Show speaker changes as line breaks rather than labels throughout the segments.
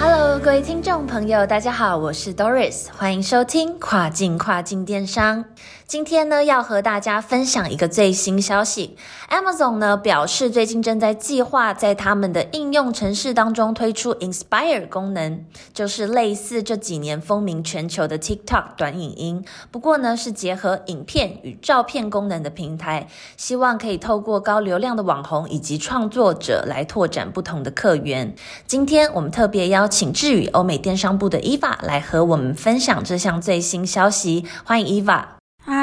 Hello，各位听众朋友，大家好，我是 Doris，欢迎收听跨境跨境电商。今天呢，要和大家分享一个最新消息。Amazon 呢表示，最近正在计划在他们的应用程式当中推出 Inspire 功能，就是类似这几年风靡全球的 TikTok 短影音。不过呢，是结合影片与照片功能的平台，希望可以透过高流量的网红以及创作者来拓展不同的客源。今天我们特别邀请智宇欧美电商部的 Eva 来和我们分享这项最新消息。欢迎 Eva。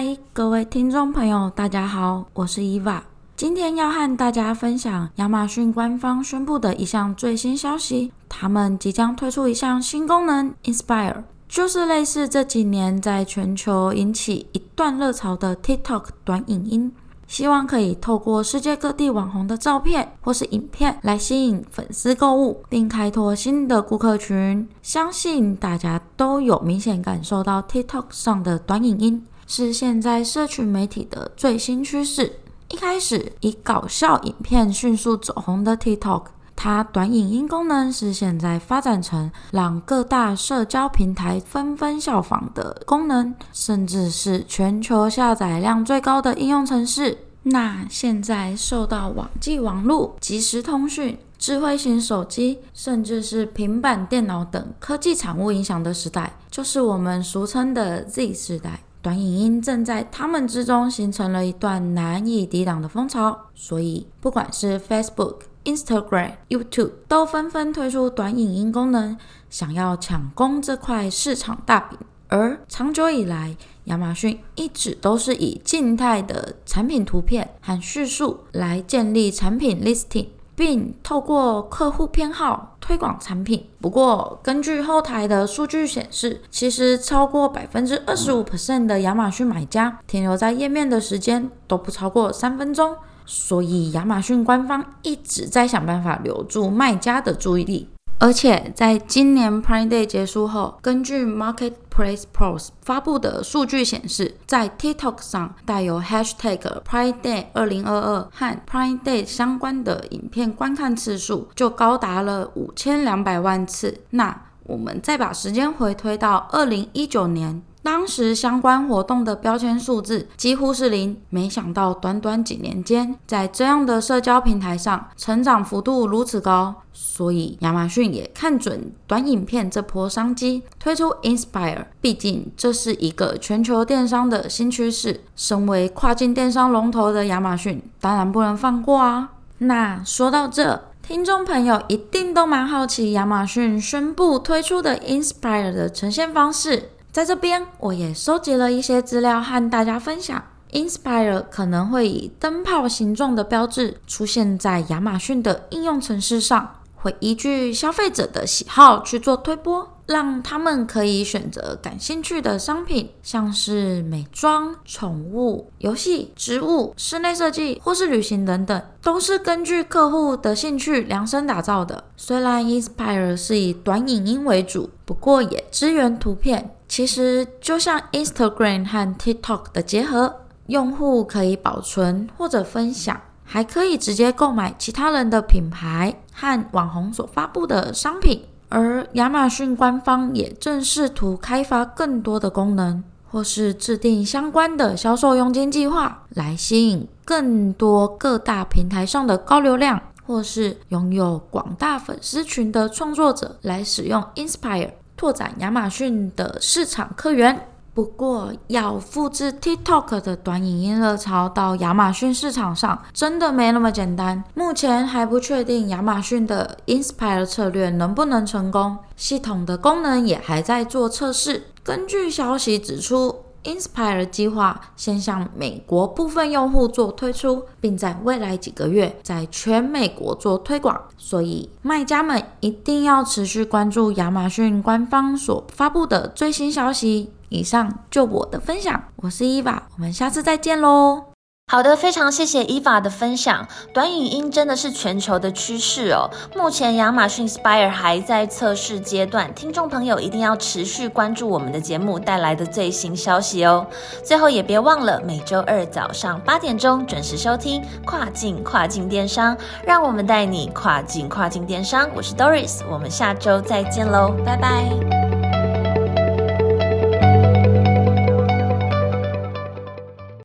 嗨，各位听众朋友，大家好，我是伊娃。今天要和大家分享亚马逊官方宣布的一项最新消息，他们即将推出一项新功能，Inspire，就是类似这几年在全球引起一段热潮的 TikTok 短影音，希望可以透过世界各地网红的照片或是影片来吸引粉丝购物，并开拓新的顾客群。相信大家都有明显感受到 TikTok 上的短影音。是现在社群媒体的最新趋势。一开始以搞笑影片迅速走红的 TikTok，它短影音功能是现在发展成让各大社交平台纷纷效仿的功能，甚至是全球下载量最高的应用程式。那现在受到网际网络、即时通讯、智慧型手机，甚至是平板电脑等科技产物影响的时代，就是我们俗称的 Z 时代。短影音正在他们之中形成了一段难以抵挡的风潮，所以不管是 Facebook、Instagram、YouTube 都纷纷推出短影音功能，想要抢攻这块市场大饼。而长久以来，亚马逊一直都是以静态的产品图片和叙述来建立产品 listing。并透过客户偏好推广产品。不过，根据后台的数据显示，其实超过百分之二十五 percent 的亚马逊买家停留在页面的时间都不超过三分钟。所以，亚马逊官方一直在想办法留住卖家的注意力。而且，在今年 Prime Day 结束后，根据 Marketplace Pros 发布的数据显示，在 TikTok 上带有 Hashtag Prime Day 二零二二和 Prime Day 相关的影片观看次数就高达了五千两百万次。那我们再把时间回推到二零一九年。当时相关活动的标签数字几乎是零，没想到短短几年间，在这样的社交平台上成长幅度如此高，所以亚马逊也看准短影片这波商机，推出 Inspire。毕竟这是一个全球电商的新趋势，身为跨境电商龙头的亚马逊，当然不能放过啊。那说到这，听众朋友一定都蛮好奇亚马逊宣布推出的 Inspire 的呈现方式。在这边，我也收集了一些资料和大家分享。Inspire 可能会以灯泡形状的标志出现在亚马逊的应用程式上，会依据消费者的喜好去做推播。让他们可以选择感兴趣的商品，像是美妆、宠物、游戏、植物、室内设计或是旅行等等，都是根据客户的兴趣量身打造的。虽然 Inspire 是以短影音为主，不过也支援图片。其实就像 Instagram 和 TikTok 的结合，用户可以保存或者分享，还可以直接购买其他人的品牌和网红所发布的商品。而亚马逊官方也正试图开发更多的功能，或是制定相关的销售佣金计划，来吸引更多各大平台上的高流量，或是拥有广大粉丝群的创作者来使用 Inspire，拓展亚马逊的市场客源。不过，要复制 TikTok 的短影音热潮到亚马逊市场上，真的没那么简单。目前还不确定亚马逊的 Inspire 策略能不能成功，系统的功能也还在做测试。根据消息指出，Inspire 计划先向美国部分用户做推出，并在未来几个月在全美国做推广。所以，卖家们一定要持续关注亚马逊官方所发布的最新消息。以上就我的分享，我是 Eva，，我们下次再见喽。
好的，非常谢谢伊娃的分享。短影音真的是全球的趋势哦。目前亚马逊 Spire 还在测试阶段，听众朋友一定要持续关注我们的节目带来的最新消息哦。最后也别忘了每周二早上八点钟准时收听跨境跨境电商，让我们带你跨境跨境电商。我是 Doris，我们下周再见喽，拜拜。